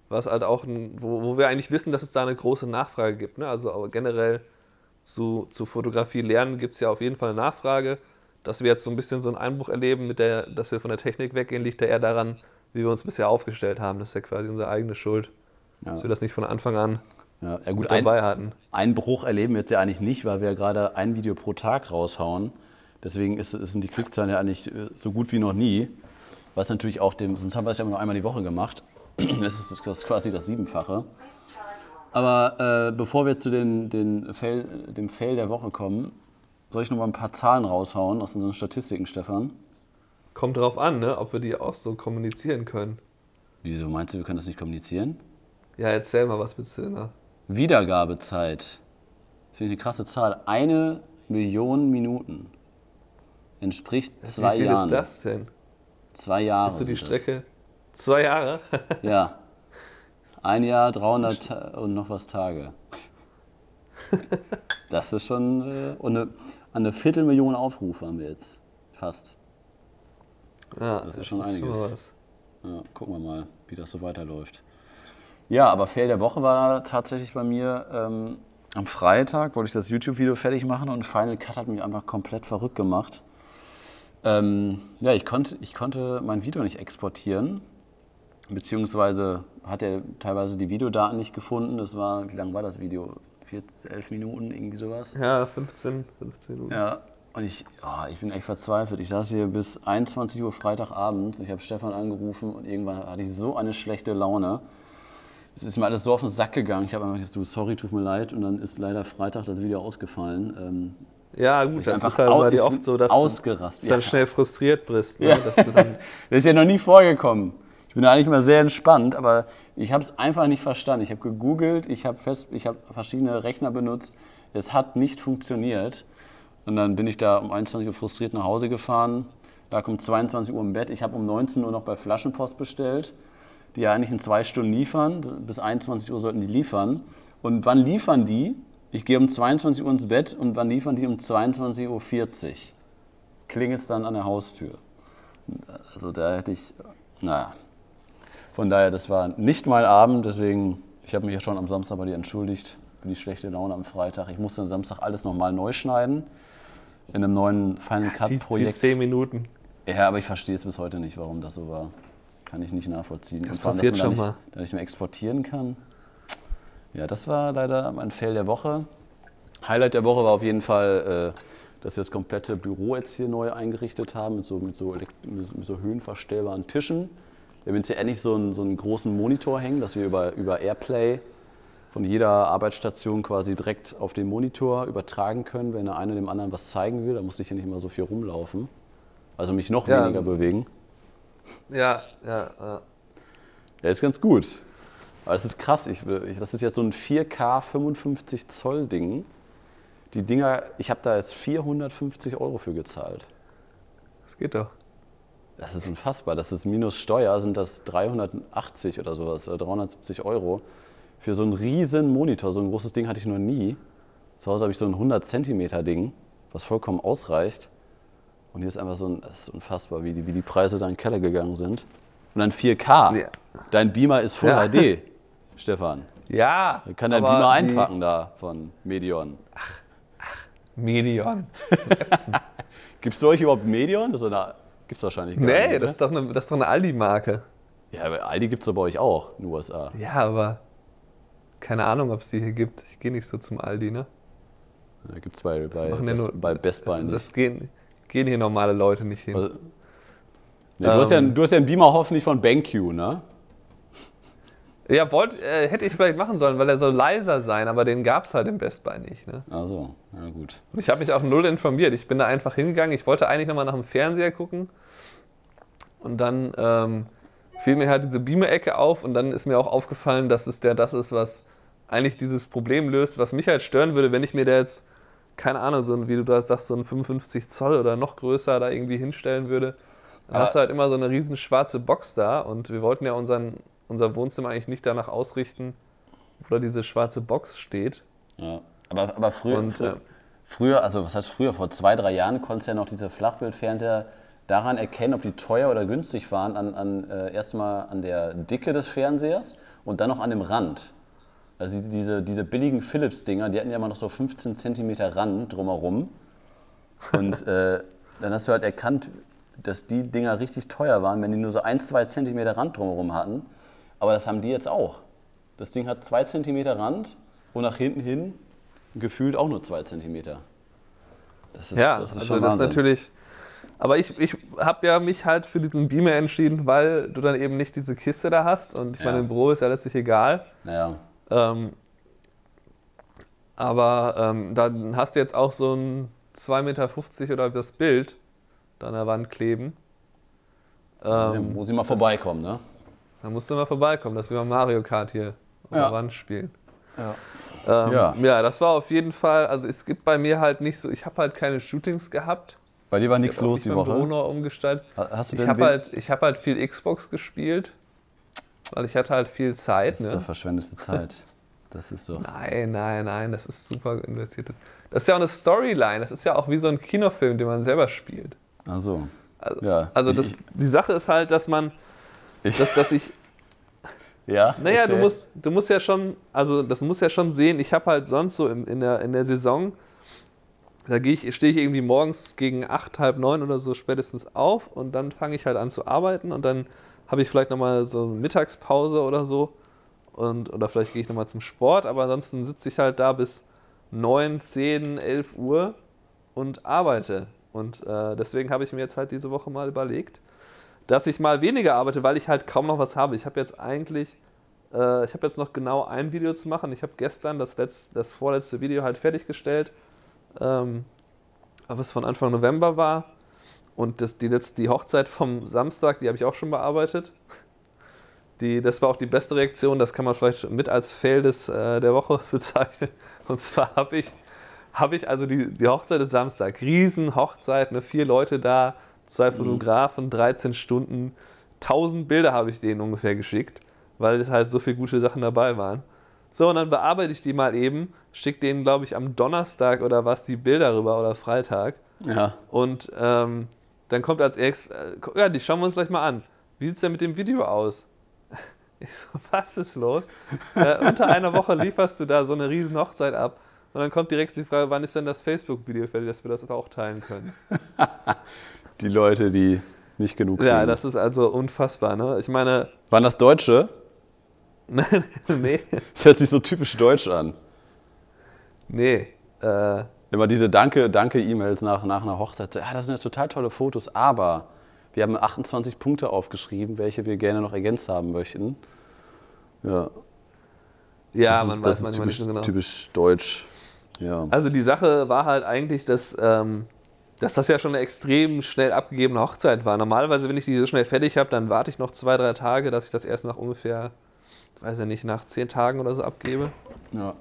was halt auch, ein, wo, wo wir eigentlich wissen, dass es da eine große Nachfrage gibt. Ne? Also aber generell zu, zu Fotografie lernen gibt es ja auf jeden Fall eine Nachfrage. Dass wir jetzt so ein bisschen so einen Einbruch erleben, mit der, dass wir von der Technik weggehen, liegt ja eher daran, wie wir uns bisher aufgestellt haben. Das ist ja quasi unsere eigene Schuld, Ja. dass wir das nicht von Anfang an Ja, ja gut, mit ein, dabei hatten. Einbruch erleben wir jetzt ja eigentlich nicht, weil wir ja gerade ein Video pro Tag raushauen. Deswegen ist, sind die Klickzahlen ja eigentlich äh, so gut wie noch nie. Was natürlich auch dem, sonst haben wir es ja immer nur einmal die Woche gemacht. Das ist, das ist quasi das Siebenfache. Aber äh, bevor wir zu den, den Fail, dem Fail der Woche kommen, soll ich noch mal ein paar Zahlen raushauen aus unseren Statistiken, Stefan? Kommt drauf an, ne, ob wir die auch so kommunizieren können. Wieso meinst du, wir können das nicht kommunizieren? Ja, erzähl mal, was willst du denn da? Wiedergabezeit. Finde ich eine krasse Zahl. Eine Million Minuten. Entspricht zwei Wie viel Jahren. ist das denn? Zwei Jahre. Hast du die sind das. Strecke? Zwei Jahre? Ja. Ein Jahr, 300 Ta- und noch was Tage. Das ist schon. Äh, und eine, eine Viertelmillion Aufrufe haben wir jetzt. Fast. Ja, Das ist schon einiges. mal was. Ja, gucken wir mal, wie das so weiterläuft. Ja, aber Fail der Woche war tatsächlich bei mir ähm, am Freitag, wollte ich das YouTube-Video fertig machen und Final Cut hat mich einfach komplett verrückt gemacht. Ähm, ja, ich konnte, ich konnte mein Video nicht exportieren, beziehungsweise hat er teilweise die Videodaten nicht gefunden. Das war, wie lang war das Video? 14, 11 Minuten, irgendwie sowas. Ja, 15, 15 Minuten. Ja, und ich, oh, ich bin echt verzweifelt. Ich saß hier bis 21 Uhr Freitagabend. Ich habe Stefan angerufen und irgendwann hatte ich so eine schlechte Laune. Es ist mir alles so auf den Sack gegangen. Ich habe einfach gesagt, du, sorry, tut mir leid. Und dann ist leider Freitag das Video ausgefallen. Ähm, Ja, gut, das ist halt bei dir oft so, dass ausgerastet, du dann ja. schnell frustriert bist. Ne? Ja. Das ist ja noch nie vorgekommen. Ich bin eigentlich mal sehr entspannt, aber ich habe es einfach nicht verstanden. Ich habe gegoogelt, ich habe habe verschiedene Rechner benutzt. Es hat nicht funktioniert. Und dann bin ich da um 21 Uhr frustriert nach Hause gefahren, lag um 22 Uhr im Bett. Ich habe um 19 Uhr noch bei Flaschenpost bestellt, die ja eigentlich in zwei Stunden liefern. Bis 21 Uhr sollten die liefern. Und wann liefern die? Ich gehe um 22 Uhr ins Bett und wann liefern die? Um 22.40 Uhr. Klingelt es dann an der Haustür. Also da hätte ich, naja. Von daher, das war nicht mein Abend, deswegen, ich habe mich ja schon am Samstag bei dir entschuldigt für die schlechte Laune am Freitag. Ich musste am Samstag alles nochmal neu schneiden in einem neuen Final Cut Die, die Projekt. zehn Minuten. Ja, aber ich verstehe es bis heute nicht, warum das so war. Kann ich nicht nachvollziehen. Das allem, passiert schon da mal. nicht, da nicht mehr exportieren kann. Ja, das war leider mein Fail der Woche. Highlight der Woche war auf jeden Fall, äh, dass wir das komplette Büro jetzt hier neu eingerichtet haben, mit so, mit so, mit so höhenverstellbaren Tischen. Wir haben jetzt hier endlich so einen, so einen großen Monitor hängen, dass wir über, über Airplay von jeder Arbeitsstation quasi direkt auf den Monitor übertragen können, wenn der eine dem anderen was zeigen will. Da muss ich hier nicht immer so viel rumlaufen. Also mich noch Ja. weniger bewegen. Ja, ja, ja. Ja, ist ganz gut. Aber das ist krass. Ich, ich, das ist jetzt so ein 4K 55 Zoll Ding. Die Dinger, ich habe da jetzt 450 Euro für gezahlt. Das geht doch. Das ist unfassbar. Das ist minus Steuer, sind das 380 oder sowas, oder 370 Euro. Für so einen riesen Monitor, so ein großes Ding hatte ich noch nie. Zu Hause habe ich so ein 100 Zentimeter Ding, was vollkommen ausreicht. Und hier ist einfach so ein, das ist unfassbar, wie die, wie die Preise da in den Keller gegangen sind. Und dann 4K. Ja. Dein Beamer ist Full Ja. HD, Stefan. Ja. Dann kann dein Beamer die- einpacken da von Medion. Medion. Gibt es euch überhaupt Medion? Das gibt es wahrscheinlich gar nicht. Nee, das ist doch eine, das ist doch eine Aldi-Marke. ja, aber Aldi gibt es doch bei euch auch in den USA. Ja, aber keine Ahnung, ob es die hier gibt. Ich gehe nicht so zum Aldi, ne? Da gibt es bei, bei, Best, bei Best Buy nicht. das gehen, gehen hier normale Leute nicht hin. Also, nee, du, hast ja, Ähm. du hast ja einen Beamer hoffentlich von BenQ, ne? Ja, wollt, äh, hätte ich vielleicht machen sollen, weil er soll leiser sein, aber den gab es halt im Best Buy nicht. Ne? Ach so, na gut. Und ich habe mich auch null informiert. Ich bin da einfach hingegangen. Ich wollte eigentlich nochmal nach dem Fernseher gucken. Und dann ähm, fiel mir halt diese Beamer-Ecke auf und dann ist mir auch aufgefallen, dass es der das ist, was eigentlich dieses Problem löst, was mich halt stören würde, wenn ich mir da jetzt, keine Ahnung, so ein, wie du da sagst, so ein 55 Zoll oder noch größer da irgendwie hinstellen würde. Dann Aber- hast du halt immer so eine riesen schwarze Box da und wir wollten ja unseren, unser Wohnzimmer eigentlich nicht danach ausrichten, wo da diese schwarze Box steht. Ja. Aber, aber früher, Und, früher, äh, früher, also was heißt früher, vor zwei, drei Jahren konntest du ja noch diese Flachbildfernseher daran erkennen, ob die teuer oder günstig waren, an, an, äh, erstmal an der Dicke des Fernsehers und dann noch an dem Rand. Also die- diese, diese billigen Philips-Dinger, die hatten ja immer noch so 15 Zentimeter Rand drumherum. Und äh, dann hast du halt erkannt, dass die Dinger richtig teuer waren, wenn die nur so 1, 2 Zentimeter Rand drumherum hatten. Aber das haben die jetzt auch. Das Ding hat 2 Zentimeter Rand und nach hinten hin gefühlt auch nur 2 Zentimeter. Das ist, Ja, das ist also schon das ist Wahnsinn. natürlich. Aber ich, ich habe ja mich halt für diesen Beamer entschieden, weil du dann eben nicht diese Kiste da hast. Und ich Ja. meine, im Büro ist ja letztlich egal. Naja, Ähm, aber ähm, dann hast du jetzt auch so ein 2,50 Meter oder das Bild da an der Wand kleben. Ähm, muss ich mal vorbeikommen, ne? da musst du mal vorbeikommen, dass wir mal Mario Kart hier auf Ja. der Wand spielen. Ja. Ähm, Ja. ja, das war auf jeden Fall, also es gibt bei mir halt nicht so, ich habe halt keine Shootings gehabt. Bei dir war nichts los nicht die Woche. umgestaltet. Ha- Hast du Ich denn habe halt, ich hab halt viel Xbox gespielt, weil ich hatte halt viel Zeit. Das ist doch Ne? verschwendete Zeit. Das ist so. Nein, nein, nein, das ist super investiert. Das ist ja auch eine Storyline, das ist ja auch wie so ein Kinofilm, den man selber spielt. Ach so. Also, Ja. also Ich- das, die Sache ist halt, dass man, Ich- dass, dass ich, Ja. naja, du musst, du musst ja schon, also das muss ja schon sehen, ich habe halt sonst so in, in, der, in der Saison, da ich, stehe ich irgendwie morgens gegen acht, halb neun oder so spätestens auf und dann fange ich halt an zu arbeiten und dann habe ich vielleicht nochmal so eine Mittagspause oder so und, oder vielleicht gehe ich nochmal zum Sport, aber ansonsten sitze ich halt da bis neun, zehn, elf Uhr und arbeite. Und äh, deswegen habe ich mir jetzt halt diese Woche mal überlegt, dass ich mal weniger arbeite, weil ich halt kaum noch was habe. Ich habe jetzt eigentlich, äh, ich habe jetzt noch genau ein Video zu machen. Ich habe gestern das, letzt, das vorletzte Video halt fertiggestellt, ähm, was von Anfang November war. Und das, die, letzte, die Hochzeit vom Samstag, die habe ich auch schon bearbeitet. Die, das war auch die beste Reaktion, das kann man vielleicht mit als Fail des, äh, der Woche bezeichnen. Und zwar habe ich, habe ich also die, die Hochzeit ist Samstag, Riesenhochzeit, ne, vier Leute da, zwei Fotografen, 13 Stunden, 1000 Bilder habe ich denen ungefähr geschickt, weil es halt so viele gute Sachen dabei waren. So, und dann bearbeite ich die mal eben, schicke denen, glaube ich, am Donnerstag oder was die Bilder rüber oder Freitag. Ja. Und ähm, dann kommt als erstes, äh, ja, die schauen wir uns gleich mal an. Wie sieht es denn mit dem Video aus? Ich so, was ist los? äh, unter einer Woche lieferst du da so eine riesen Hochzeit ab. Und dann kommt direkt die Frage, wann ist denn das Facebook-Video fertig, dass wir das auch teilen können? Die Leute, die nicht genug Ja, kriegen. das ist also unfassbar, ne? Ich meine, Waren das Deutsche? nee, Das hört sich so typisch deutsch an. nee. Äh, Immer diese Danke, Danke-E-Mails nach, nach einer Hochzeit. Ja, das sind ja total tolle Fotos, aber wir haben 28 Punkte aufgeschrieben, welche wir gerne noch ergänzt haben möchten. Ja, ja, das man ist, weiß manchmal typisch, nicht genau. typisch deutsch. Ja. Also die Sache war halt eigentlich, dass, ähm, dass das ja schon eine extrem schnell abgegebene Hochzeit war. Normalerweise, wenn ich die so schnell fertig habe, dann warte ich noch zwei, drei Tage, dass ich das erst nach ungefähr, weiß ja nicht, nach zehn Tagen oder so abgebe. ja.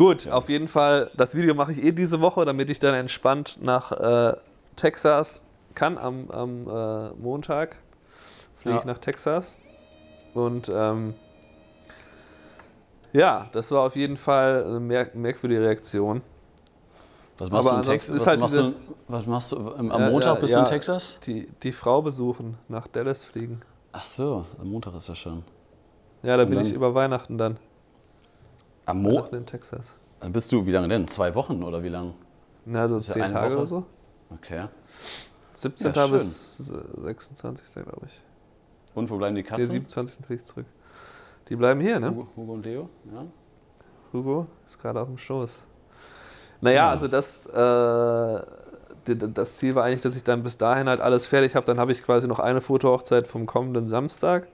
Gut, auf jeden Fall, das Video mache ich eh diese Woche, damit ich dann entspannt nach äh, Texas kann am, am äh, Montag. Fliege Ja. ich nach Texas. Und ähm, ja, das war auf jeden Fall eine merk merkwürdige Reaktion. Was machst Aber du in Texas? Was, halt machst diese- du, was machst du? Am Ja, Montag ja, bist du in ja. Texas? Die, die Frau besuchen, nach Dallas fliegen. Ach so, am Montag ist das schon. Ja, da Und bin ich über Weihnachten dann. Am Mo Weihnachten in Texas. Dann bist du, wie lange denn? Zwei Wochen oder wie lang? Na, also ja zehn eine Tage Woche. oder so. Okay. 17. Ja, bis äh, 26. glaube ich. Und wo bleiben die Der Katzen? 27. fliege ich zurück. Die bleiben hier, ne? Hugo, Hugo und Leo? Ja. Hugo ist gerade auf dem Schoß. Naja, Ja. also das, äh, das Ziel war eigentlich, dass ich dann bis dahin halt alles fertig habe. Dann habe ich quasi noch eine Fotohochzeit vom kommenden Samstag.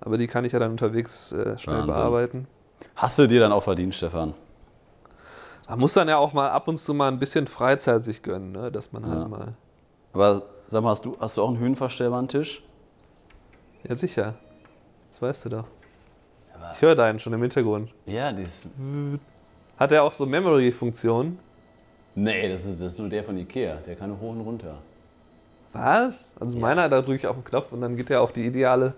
Aber die kann ich ja dann unterwegs äh, schnell Wahnsinn. bearbeiten. Hast du dir dann auch verdient, Stefan? Man muss dann ja auch mal ab und zu mal ein bisschen Freizeit sich gönnen, ne? dass man Ja. halt mal. Aber sag mal, hast du, hast du auch einen höhenverstellbaren Tisch? Ja, sicher. Das weißt du doch. Ich höre deinen schon im Hintergrund. Ja, die ist. Hat er auch so Memory-Funktionen? Nee, das ist, das ist nur der von Ikea. Der kann hoch und runter. Was? Also meiner, da drücke ich auf den Knopf und dann geht er auf die ideale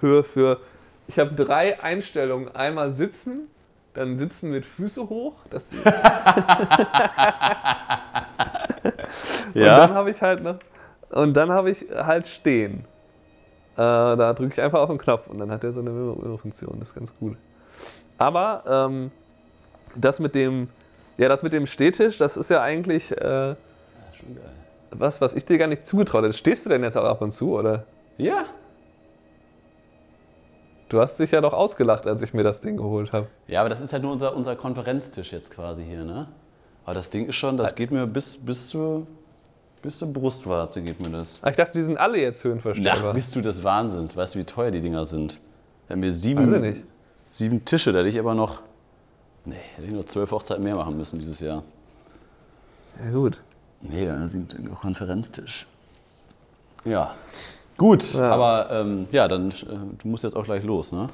Höhe für. Ich habe drei Einstellungen. Einmal sitzen, dann sitzen mit Füße hoch. Und dann habe ich halt noch. Und dann habe ich halt stehen. Äh, da drücke ich einfach auf den Knopf und dann hat er so eine Memory-Funktion. Das ist ganz gut. Aber ähm, das mit dem. Ja, das mit dem Stehtisch, das ist ja eigentlich äh, Schon geil. was, was ich dir gar nicht zugetraut hätte. Stehst du denn jetzt auch ab und zu, oder? Ja. Du hast dich ja doch ausgelacht, als ich mir das Ding geholt habe. Ja, aber das ist halt nur unser, unser Konferenztisch jetzt quasi hier, ne? Aber das Ding ist schon, das geht mir bis, bis, zur, bis zur Brustwarze geht mir das. Ah, Ich dachte, die sind alle jetzt Ach, höhenverstellbar. bist du des Wahnsinns. Weißt du, wie teuer die Dinger sind? Da haben wir Weiß sieben, ich nicht. sieben Tische, da hätte ich aber noch. Nee, hätte ich nur zwölf Hochzeiten mehr machen müssen dieses Jahr. Ja, gut. Nee, da sind ein Konferenztisch. Ja. Gut, Ja. aber ähm, ja, dann äh, du musst jetzt auch gleich los, ne?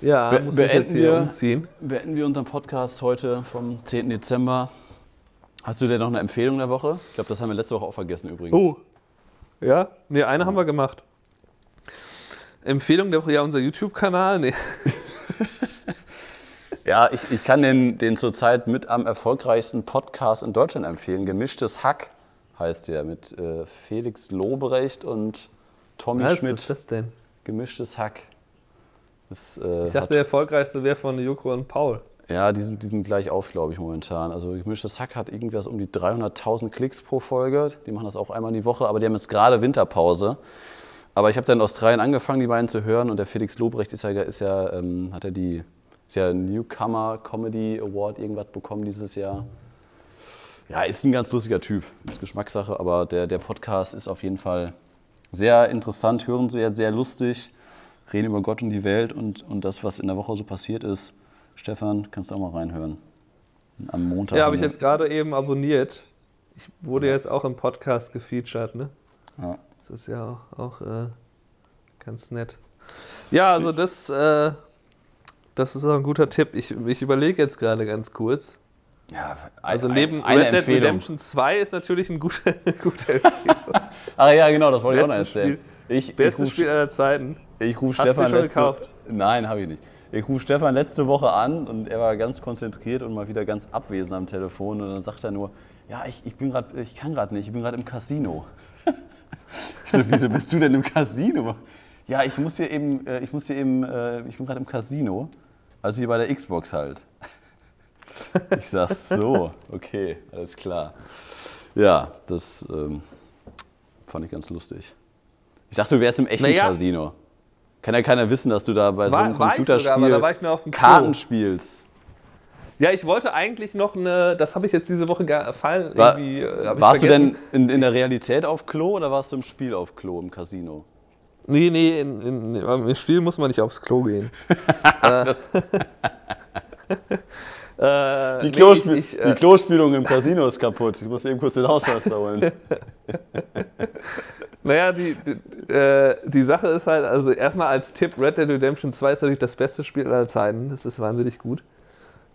Ja, Be- muss beenden hier wir- umziehen. Beenden wir unseren Podcast heute vom 10. Dezember. Hast du denn noch eine Empfehlung der Woche? Ich glaube, das haben wir letzte Woche auch vergessen übrigens. Oh. Ja? Nee, eine haben wir gemacht. Empfehlung der Woche, ja, unser YouTube-Kanal. Nee. Ja, ich, ich kann den, den zurzeit mit am erfolgreichsten Podcast in Deutschland empfehlen. Gemischtes Hack heißt der mit äh, Felix Lobrecht und Tommy Was Schmidt. ist das denn? Gemischtes Hack. Das, äh, Ich dachte, der erfolgreichste wäre von Joko und Paul. Ja, die sind, die sind gleich auf, glaube ich, momentan. Also gemischtes Hack hat irgendwas um die 300.000 Klicks pro Folge. Die machen das auch einmal die Woche, aber die haben jetzt gerade Winterpause. Aber ich habe dann in Australien angefangen, die beiden zu hören und der Felix Lobrecht ist ja, ist ja ähm, hat er die ist ja Newcomer Comedy Award irgendwas bekommen dieses Jahr. Ja, ist ein ganz lustiger Typ. Ist Geschmackssache, aber der, der Podcast ist auf jeden Fall sehr interessant, hören Sie sehr lustig, reden über Gott und die Welt und, und das, was in der Woche so passiert ist. Stefan, kannst du auch mal reinhören. Am Montag. Ja, habe ich ne? jetzt gerade eben abonniert. Ich wurde jetzt auch im Podcast gefeatured, ne? Ja. Das ist ja auch, auch äh, ganz nett. Ja, also das, äh, das ist auch ein guter Tipp. Ich, ich überlege jetzt gerade ganz kurz. Ja, Also ein- neben eine Red Dead Empfehlung. Redemption 2 ist natürlich ein guter, guter Empfehlung. Ach ja, genau, das wollte ich auch noch Bestes erzählen. Ich, ich Bestes ruf- Spiel aller Zeiten. Ich rufe Hast du Stefan schon letzte gekauft? Nein, habe ich nicht. Ich rufe Stefan letzte Woche an und er war ganz konzentriert und mal wieder ganz abwesend am Telefon und dann sagt er nur, ja, ich, ich bin gerade, ich kann gerade nicht, ich bin gerade im Casino. Ich so, wieso bist du denn im Casino? Ja, ich muss hier eben, äh, ich muss hier eben, äh, ich bin gerade im Casino. Also hier bei der Xbox halt. Ich sag so, okay, alles klar. Ja, das ähm, fand ich ganz lustig. Ich dachte, du wärst im echten Naja. Casino. Kann ja keiner wissen, dass du da bei so War- einem war ich sogar, Computerspiel aber da war ich nur auf dem Klo. Karten spielst. Ja, ich wollte eigentlich noch eine, das habe ich jetzt diese Woche gefallen. War, äh, warst du denn in, in der Realität auf Klo oder warst du im Spiel auf Klo im Casino? Nee, nee, in, in, im Spiel muss man nicht aufs Klo gehen. Das, Äh, die, nee, Klospül ich, ich, die äh, Klospülung im Casino ist kaputt. Ich muss eben kurz den Hausmeister holen. Naja, die, die, äh, die Sache ist halt, also erstmal als Tipp, Red Dead Redemption 2 ist natürlich das beste Spiel aller Zeiten. Das ist wahnsinnig gut.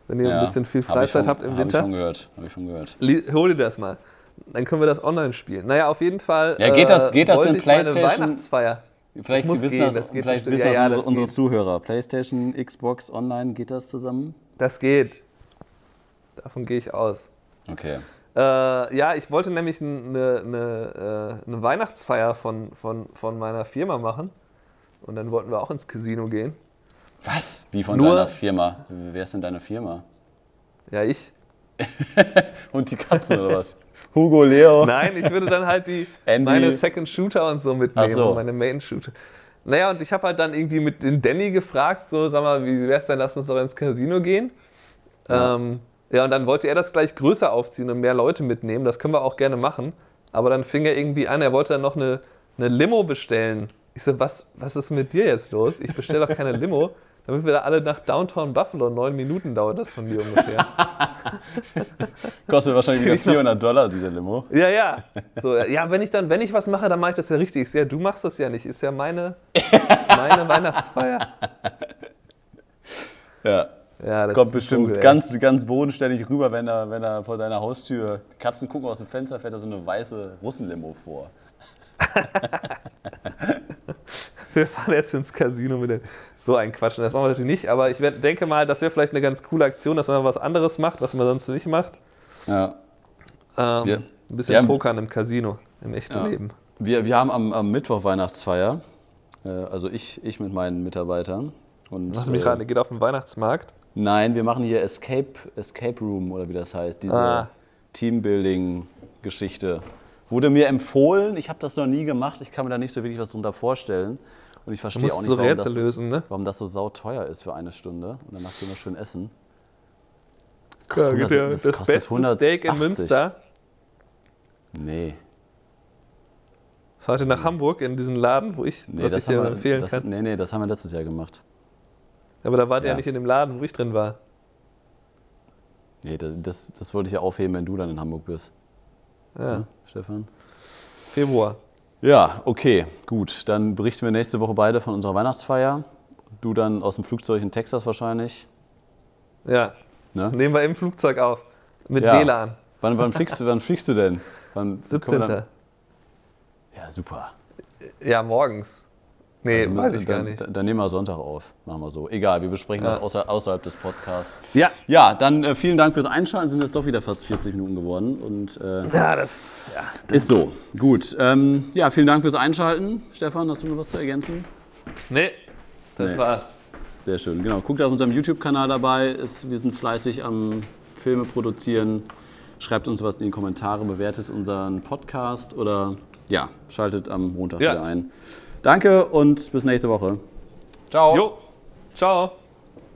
Wenn ihr ein bisschen viel hab ich Freizeit schon- habt im hab Winter, ich schon gehört. Hab ich schon gehört. hol dir das mal. Dann können wir das online spielen. Naja, auf jeden Fall. Ja, geht das- geht das wollte denn ich PlayStation? Weihnachtsfeier. Vielleicht wissen gehen, das, das vielleicht wissen Ja, das ja, unsere, das unsere. Zuhörer. PlayStation, Xbox, Online, geht das zusammen? Das geht. Davon gehe ich aus. Okay. Äh, ja, ich wollte nämlich eine, eine, äh, eine Weihnachtsfeier von, von, von meiner Firma machen. Und dann wollten wir auch ins Casino gehen. Was? Wie von Nur- deiner Firma? Wer ist denn deine Firma? Ja, ich. Und die Katzen oder was? Hugo, Leo. Nein, ich würde dann halt die, Andy. meine Second Shooter und so mitnehmen, Ach so. meine Main Shooter. Naja, und ich habe halt dann irgendwie mit den Danny gefragt, so, sag mal, wie wär's denn, lass uns doch ins Casino gehen. Ja. Ähm, ja, und dann wollte er das gleich größer aufziehen und mehr Leute mitnehmen. Das können wir auch gerne machen. Aber dann fing er irgendwie an, er wollte dann noch eine, eine Limo bestellen. Ich so, was, was ist mit dir jetzt los? Ich bestelle doch keine Limo. Damit wir da alle nach Downtown Buffalo, neun Minuten dauert das von dir ungefähr. Kostet wahrscheinlich wieder 400 Dollar, diese Limo. Ja, ja. So, ja, wenn ich dann, wenn ich was mache, dann mache ich das ja richtig. Ich so, Ja, du machst das ja nicht. Ist ja meine, meine Weihnachtsfeier. Ja. Ja, das Kommt bestimmt Vogel, ey. ganz, ganz bodenständig rüber, wenn er, wenn er vor deiner Haustür. Katzen gucken aus dem Fenster, fährt da so eine weiße Russenlimo vor. Wir fahren jetzt ins Casino mit dem. So ein Quatsch. Das machen wir natürlich nicht, aber ich denke mal, das wäre vielleicht eine ganz coole Aktion, dass man was anderes macht, was man sonst nicht macht. Ja. Ähm, Ja. Ein bisschen haben- Pokern im Casino, im echten Ja. Leben. Wir, wir haben am, am Mittwoch Weihnachtsfeier. Äh, also ich, ich mit meinen Mitarbeitern. Und, Lass mich äh, raten, ihr geht auf den Weihnachtsmarkt. Nein, wir machen hier Escape, Escape Room oder wie das heißt. Diese Ah. Teambuilding-Geschichte. Wurde mir empfohlen, ich habe das noch nie gemacht, ich kann mir da nicht so wirklich was drunter vorstellen. Und ich verstehe auch nicht, so warum das, lösen, ne? warum das so sauteuer ist für eine Stunde. Und danach gehen wir schön essen. Das Ja, kostet geht 100 ja das das kostet beste Steak in 180. Münster. Nee. Fahrt ihr nach Hamburg in diesen Laden, wo ich, Nee, was das ich dir empfehlen das, kann. nee, nee, das haben wir letztes Jahr gemacht. Aber da wart ihr ja Ja. nicht in dem Laden, wo ich drin war. Nee, das, das, das wollte ich ja aufheben, wenn du dann in Hamburg bist. Ja, Ne, Stefan? Februar. Ja, okay, gut. Dann berichten wir nächste Woche beide von unserer Weihnachtsfeier. Du dann aus dem Flugzeug in Texas wahrscheinlich. Ja, Ne? nehmen wir im Flugzeug auf. Mit Ja. WLAN. Wann, wann, fliegst du, wann fliegst du denn? Wann, 17. kommen wir dann- Ja, super. Ja, morgens. Nee, Also, weiß ich gar dann, nicht. Dann, dann nehmen wir Sonntag auf. Machen wir so. Egal, wir besprechen Ja. das außer, außerhalb des Podcasts. Ja. Ja, dann äh, vielen Dank fürs Einschalten. Sind jetzt doch wieder fast 40 Minuten geworden. Und äh, Ja, das. Ja. ist so. Gut. Ähm, ja, vielen Dank fürs Einschalten. Stefan, hast du noch was zu ergänzen? Nee, das Nee. war's. Sehr schön, genau. Guckt auf unserem YouTube-Kanal dabei. Ist, wir sind fleißig am Filme produzieren. Schreibt uns was in die Kommentare, bewertet unseren Podcast oder ja, schaltet am Montag Ja. wieder ein. Danke und bis nächste Woche. Ciao. Jo, ciao.